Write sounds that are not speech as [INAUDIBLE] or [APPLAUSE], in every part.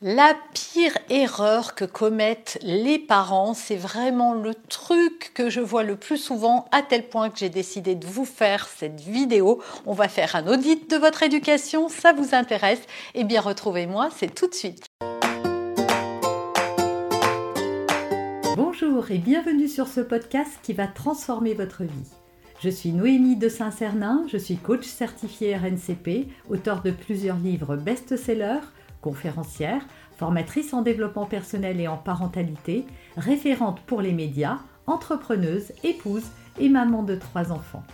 La pire erreur que commettent les parents, c'est vraiment le truc que je vois le plus souvent, à tel point que j'ai décidé de vous faire cette vidéo. On va faire un audit de votre éducation, ça vous intéresse Eh bien, retrouvez-moi, c'est tout de suite. Bonjour et bienvenue sur ce podcast qui va transformer votre vie. Je suis Noémie de Saint-Cernin, je suis coach certifié RNCP, auteur de plusieurs livres best-sellers conférencière, formatrice en développement personnel et en parentalité, référente pour les médias, entrepreneuse, épouse et maman de trois enfants.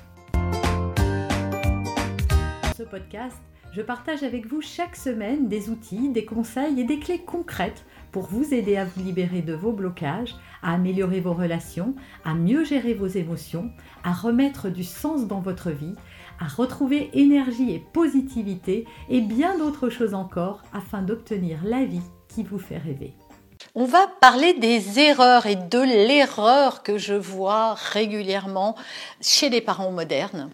Dans ce podcast, je partage avec vous chaque semaine des outils, des conseils et des clés concrètes pour vous aider à vous libérer de vos blocages, à améliorer vos relations, à mieux gérer vos émotions, à remettre du sens dans votre vie, à retrouver énergie et positivité et bien d'autres choses encore afin d'obtenir la vie qui vous fait rêver. On va parler des erreurs et de l'erreur que je vois régulièrement chez les parents modernes.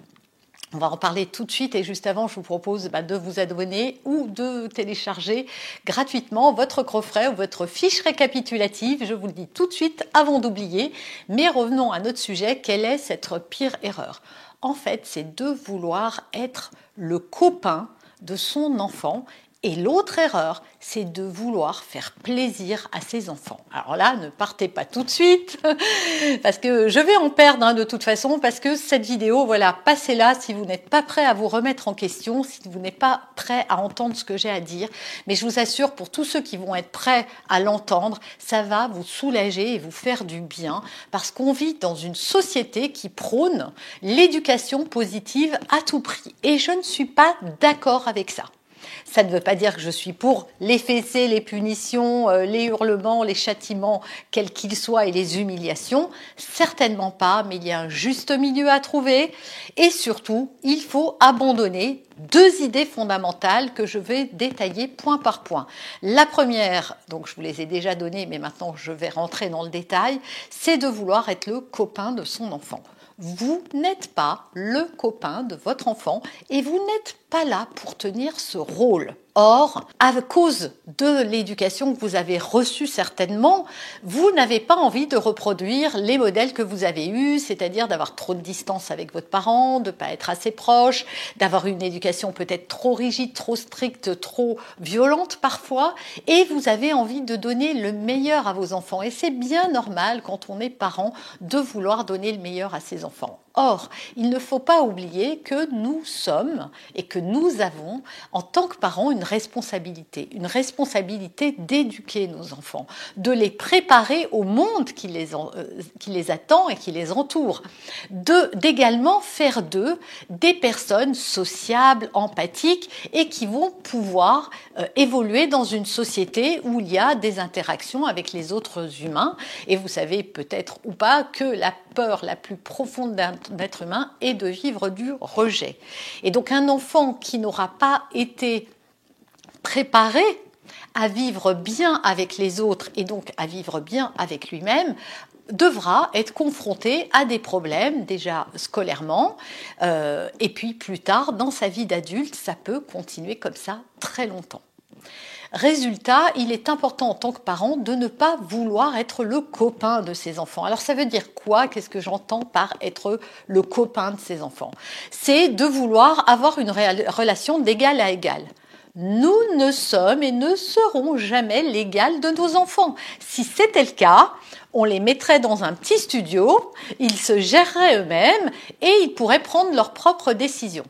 On va en parler tout de suite et juste avant, je vous propose bah, de vous abonner ou de télécharger gratuitement votre coffret ou votre fiche récapitulative. Je vous le dis tout de suite avant d'oublier. Mais revenons à notre sujet. Quelle est cette pire erreur? En fait, c'est de vouloir être le copain de son enfant et l'autre erreur, c'est de vouloir faire plaisir à ses enfants. Alors là, ne partez pas tout de suite, [LAUGHS] parce que je vais en perdre hein, de toute façon, parce que cette vidéo, voilà, passez-la si vous n'êtes pas prêt à vous remettre en question, si vous n'êtes pas prêt à entendre ce que j'ai à dire. Mais je vous assure, pour tous ceux qui vont être prêts à l'entendre, ça va vous soulager et vous faire du bien, parce qu'on vit dans une société qui prône l'éducation positive à tout prix. Et je ne suis pas d'accord avec ça. Ça ne veut pas dire que je suis pour les fessées, les punitions, euh, les hurlements, les châtiments, quels qu'ils soient, et les humiliations. Certainement pas, mais il y a un juste milieu à trouver. Et surtout, il faut abandonner deux idées fondamentales que je vais détailler point par point. La première, donc je vous les ai déjà données, mais maintenant je vais rentrer dans le détail, c'est de vouloir être le copain de son enfant. Vous n'êtes pas le copain de votre enfant et vous n'êtes pas là pour tenir ce rôle. Or, à cause de l'éducation que vous avez reçue certainement, vous n'avez pas envie de reproduire les modèles que vous avez eus, c'est-à-dire d'avoir trop de distance avec votre parent, de ne pas être assez proche, d'avoir une éducation peut-être trop rigide, trop stricte, trop violente parfois, et vous avez envie de donner le meilleur à vos enfants. Et c'est bien normal quand on est parent de vouloir donner le meilleur à ses enfants. Or, il ne faut pas oublier que nous sommes et que nous avons, en tant que parents, une responsabilité, une responsabilité d'éduquer nos enfants, de les préparer au monde qui les, euh, attend et qui les entoure, d'également faire d'eux des personnes sociables, empathiques et qui vont pouvoir euh, évoluer dans une société où il y a des interactions avec les autres humains. Et vous savez peut-être ou pas que la peur la plus profonde d'un d'être humain et de vivre du rejet. Et donc un enfant qui n'aura pas été préparé à vivre bien avec les autres et donc à vivre bien avec lui-même devra être confronté à des problèmes déjà scolairement euh, et puis plus tard dans sa vie d'adulte ça peut continuer comme ça très longtemps. Résultat, il est important en tant que parent de ne pas vouloir être le copain de ses enfants. Alors ça veut dire quoi? Qu'est-ce que j'entends par être le copain de ses enfants? C'est de vouloir avoir une relation d'égal à égal. Nous ne sommes et ne serons jamais l'égal de nos enfants. Si c'était le cas, on les mettrait dans un petit studio, ils se géreraient eux-mêmes et ils pourraient prendre leurs propres décisions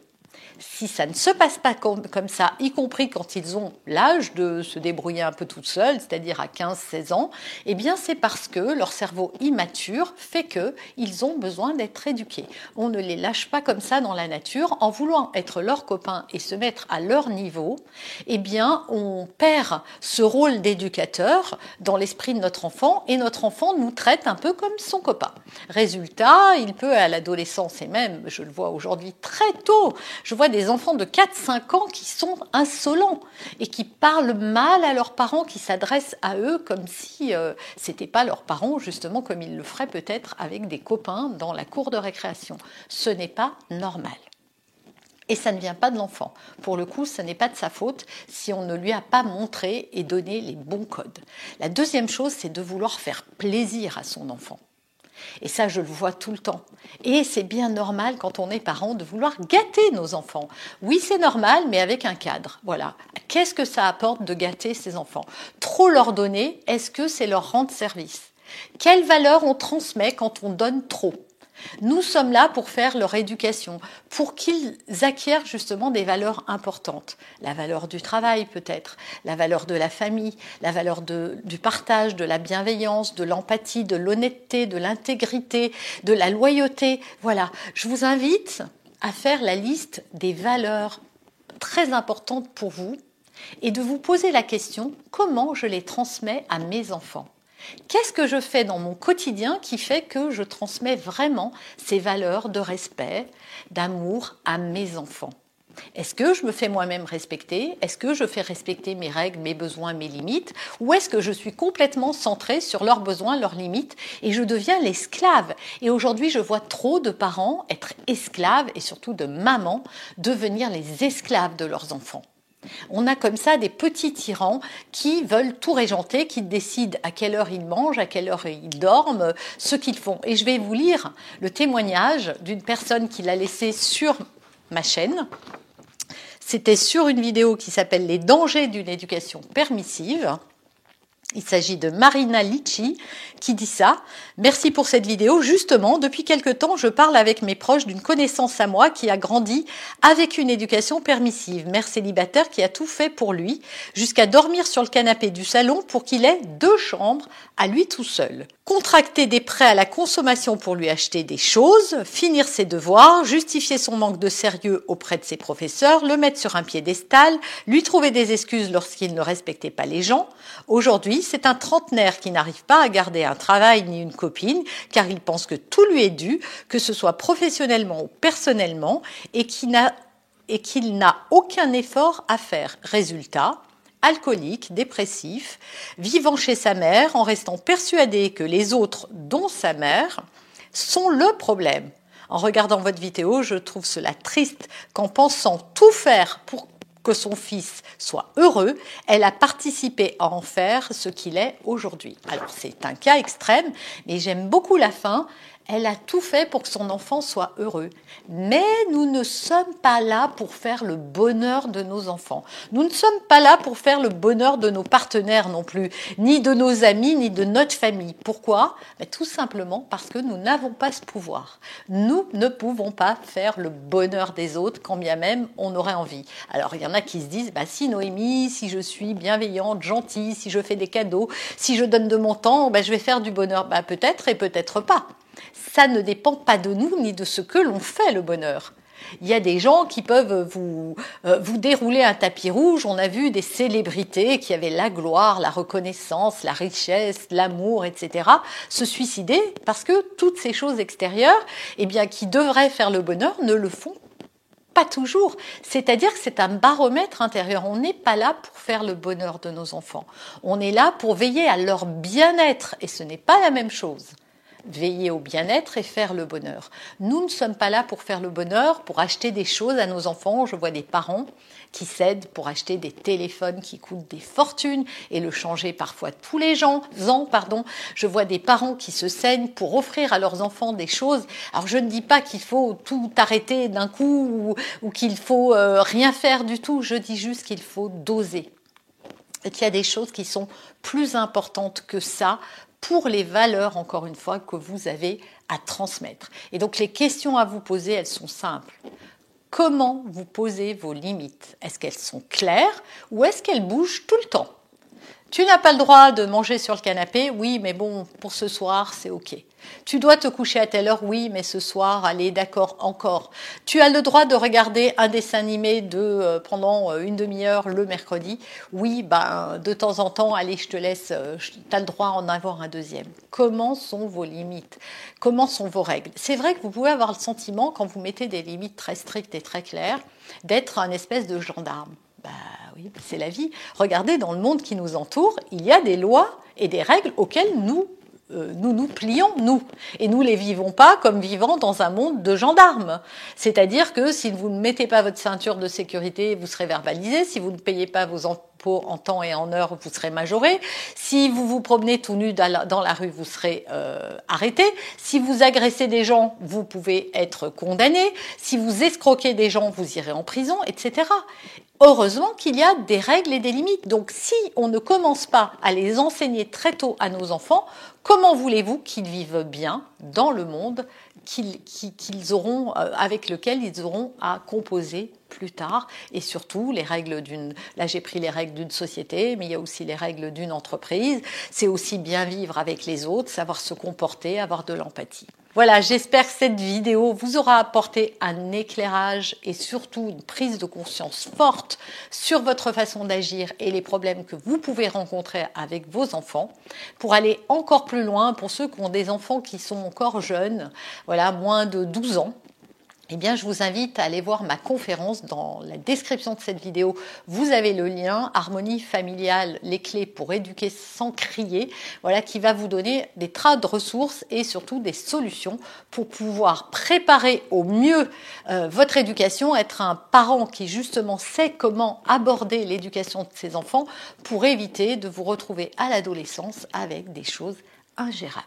si ça ne se passe pas comme, ça, y compris quand ils ont l'âge de se débrouiller un peu tout seuls, c'est-à-dire à 15-16 ans, eh bien c'est parce que leur cerveau immature fait qu'ils ont besoin d'être éduqués. On ne les lâche pas comme ça dans la nature en voulant être leurs copains et se mettre à leur niveau. Eh bien, on perd ce rôle d'éducateur dans l'esprit de notre enfant et notre enfant nous traite un peu comme son copain. Résultat, il peut à l'adolescence et même, je le vois aujourd'hui très tôt, je vois des enfants de 4-5 ans qui sont insolents et qui parlent mal à leurs parents, qui s'adressent à eux comme si euh, ce n'était pas leurs parents, justement comme ils le feraient peut-être avec des copains dans la cour de récréation. Ce n'est pas normal. Et ça ne vient pas de l'enfant. Pour le coup, ce n'est pas de sa faute si on ne lui a pas montré et donné les bons codes. La deuxième chose, c'est de vouloir faire plaisir à son enfant. Et ça, je le vois tout le temps. Et c'est bien normal quand on est parent de vouloir gâter nos enfants. Oui, c'est normal, mais avec un cadre. Voilà. Qu'est-ce que ça apporte de gâter ses enfants? Trop leur donner, est-ce que c'est leur rendre service? Quelle valeur on transmet quand on donne trop? Nous sommes là pour faire leur éducation, pour qu'ils acquièrent justement des valeurs importantes. La valeur du travail peut-être, la valeur de la famille, la valeur du partage, de la bienveillance, de l'empathie, de l'honnêteté, de l'intégrité, de la loyauté. Voilà, je vous invite à faire la liste des valeurs très importantes pour vous et de vous poser la question comment je les transmets à mes enfants? Qu'est-ce que je fais dans mon quotidien qui fait que je transmets vraiment ces valeurs de respect, d'amour à mes enfants? Est-ce que je me fais moi-même respecter? Est-ce que je fais respecter mes règles, mes besoins, mes limites? Ou est-ce que je suis complètement centrée sur leurs besoins, leurs limites et je deviens l'esclave? Et aujourd'hui, je vois trop de parents être esclaves et surtout de mamans devenir les esclaves de leurs enfants. On a comme ça des petits tyrans qui veulent tout régenter, qui décident à quelle heure ils mangent, à quelle heure ils dorment, ce qu'ils font. Et je vais vous lire le témoignage d'une personne qui l'a laissé sur ma chaîne. C'était sur une vidéo qui s'appelle Les dangers d'une éducation permissive. Il s'agit de Marina Litchi qui dit ça. Merci pour cette vidéo. Justement, depuis quelque temps, je parle avec mes proches d'une connaissance à moi qui a grandi avec une éducation permissive. Mère célibataire qui a tout fait pour lui, jusqu'à dormir sur le canapé du salon pour qu'il ait deux chambres à lui tout seul. Contracter des prêts à la consommation pour lui acheter des choses, finir ses devoirs, justifier son manque de sérieux auprès de ses professeurs, le mettre sur un piédestal, lui trouver des excuses lorsqu'il ne respectait pas les gens. Aujourd'hui, c'est un trentenaire qui n'arrive pas à garder un travail ni une copine, car il pense que tout lui est dû, que ce soit professionnellement ou personnellement, et qu'il n'a aucun effort à faire. Résultat, alcoolique, dépressif, vivant chez sa mère en restant persuadé que les autres, dont sa mère, sont le problème. En regardant votre vidéo, je trouve cela triste qu'en pensant tout faire pour que son fils soit heureux, elle a participé à en faire ce qu'il est aujourd'hui. Alors c'est un cas extrême, mais j'aime beaucoup la fin. Elle a tout fait pour que son enfant soit heureux. Mais nous ne sommes pas là pour faire le bonheur de nos enfants. Nous ne sommes pas là pour faire le bonheur de nos partenaires non plus, ni de nos amis, ni de notre famille. Pourquoi? Ben, Tout simplement parce que nous n'avons pas ce pouvoir. Nous ne pouvons pas faire le bonheur des autres, quand bien même on aurait envie. Alors il y en a qui se disent, bah, si Noémie, si je suis bienveillante, gentille, si je fais des cadeaux, si je donne de mon temps, ben, je vais faire du bonheur. Bah, peut-être et peut-être pas ça ne dépend pas de nous ni de ce que l'on fait, le bonheur. Il y a des gens qui peuvent vous, euh, vous dérouler un tapis rouge. On a vu des célébrités qui avaient la gloire, la reconnaissance, la richesse, l'amour, etc., se suicider parce que toutes ces choses extérieures, eh bien, qui devraient faire le bonheur, ne le font pas toujours. C'est-à-dire que c'est un baromètre intérieur. On n'est pas là pour faire le bonheur de nos enfants. On est là pour veiller à leur bien-être et ce n'est pas la même chose veiller au bien-être et faire le bonheur. Nous ne sommes pas là pour faire le bonheur, pour acheter des choses à nos enfants. Je vois des parents qui cèdent pour acheter des téléphones qui coûtent des fortunes et le changer parfois tous les ans. Pardon. Je vois des parents qui se saignent pour offrir à leurs enfants des choses. Alors je ne dis pas qu'il faut tout arrêter d'un coup ou, qu'il faut euh, rien faire du tout. Je dis juste qu'il faut doser et qu'il y a des choses qui sont plus importantes que ça pour les valeurs, encore une fois, que vous avez à transmettre. Et donc les questions à vous poser, elles sont simples. Comment vous posez vos limites? Est-ce qu'elles sont claires ou est-ce qu'elles bougent tout le temps? Tu n'as pas le droit de manger sur le canapé, oui, mais bon, pour ce soir, c'est OK. Tu dois te coucher à telle heure, oui, mais ce soir, allez, d'accord, encore. Tu as le droit de regarder un dessin animé de, euh, pendant euh, une demi-heure le mercredi. Oui, ben, de temps en temps, allez, je te laisse, euh, tu as le droit d'en avoir un deuxième. Comment sont vos limites? Comment sont vos règles? C'est vrai que vous pouvez avoir le sentiment, quand vous mettez des limites très strictes et très claires, d'être un espèce de gendarme. Bah oui, c'est la vie. Regardez, dans le monde qui nous entoure, il y a des lois et des règles auxquelles nous nous nous plions, nous. Et nous les vivons pas comme vivant dans un monde de gendarmes. C'est-à-dire que si vous ne mettez pas votre ceinture de sécurité, vous serez verbalisé. Si vous ne payez pas vos en temps et en heure, vous serez majoré. Si vous vous promenez tout nu dans la rue, vous serez euh, arrêté. Si vous agressez des gens, vous pouvez être condamné. Si vous escroquez des gens, vous irez en prison, etc. Heureusement qu'il y a des règles et des limites. Donc si on ne commence pas à les enseigner très tôt à nos enfants, comment voulez-vous qu'ils vivent bien dans le monde qu'ils auront, euh, avec lequel ils auront à composer plus tard. Et surtout les règles d'une là j'ai pris les règles d'une société mais il y a aussi les règles d'une entreprise. C'est aussi bien vivre avec les autres savoir se comporter avoir de l'empathie voilà, j'espère que cette vidéo vous aura apporté un éclairage et surtout une prise de conscience forte sur votre façon d'agir et les problèmes que vous pouvez rencontrer avec vos enfants. Pour aller encore plus loin, pour ceux qui ont des enfants qui sont encore jeunes, voilà, moins de 12 ans, eh bien, je vous invite à aller voir ma conférence dans la description de cette vidéo. Vous avez le lien Harmonie familiale, les clés pour éduquer sans crier. Voilà, qui va vous donner des tas de ressources et surtout des solutions pour pouvoir préparer au mieux euh, votre éducation, être un parent qui justement sait comment aborder l'éducation de ses enfants pour éviter de vous retrouver à l'adolescence avec des choses ingérables.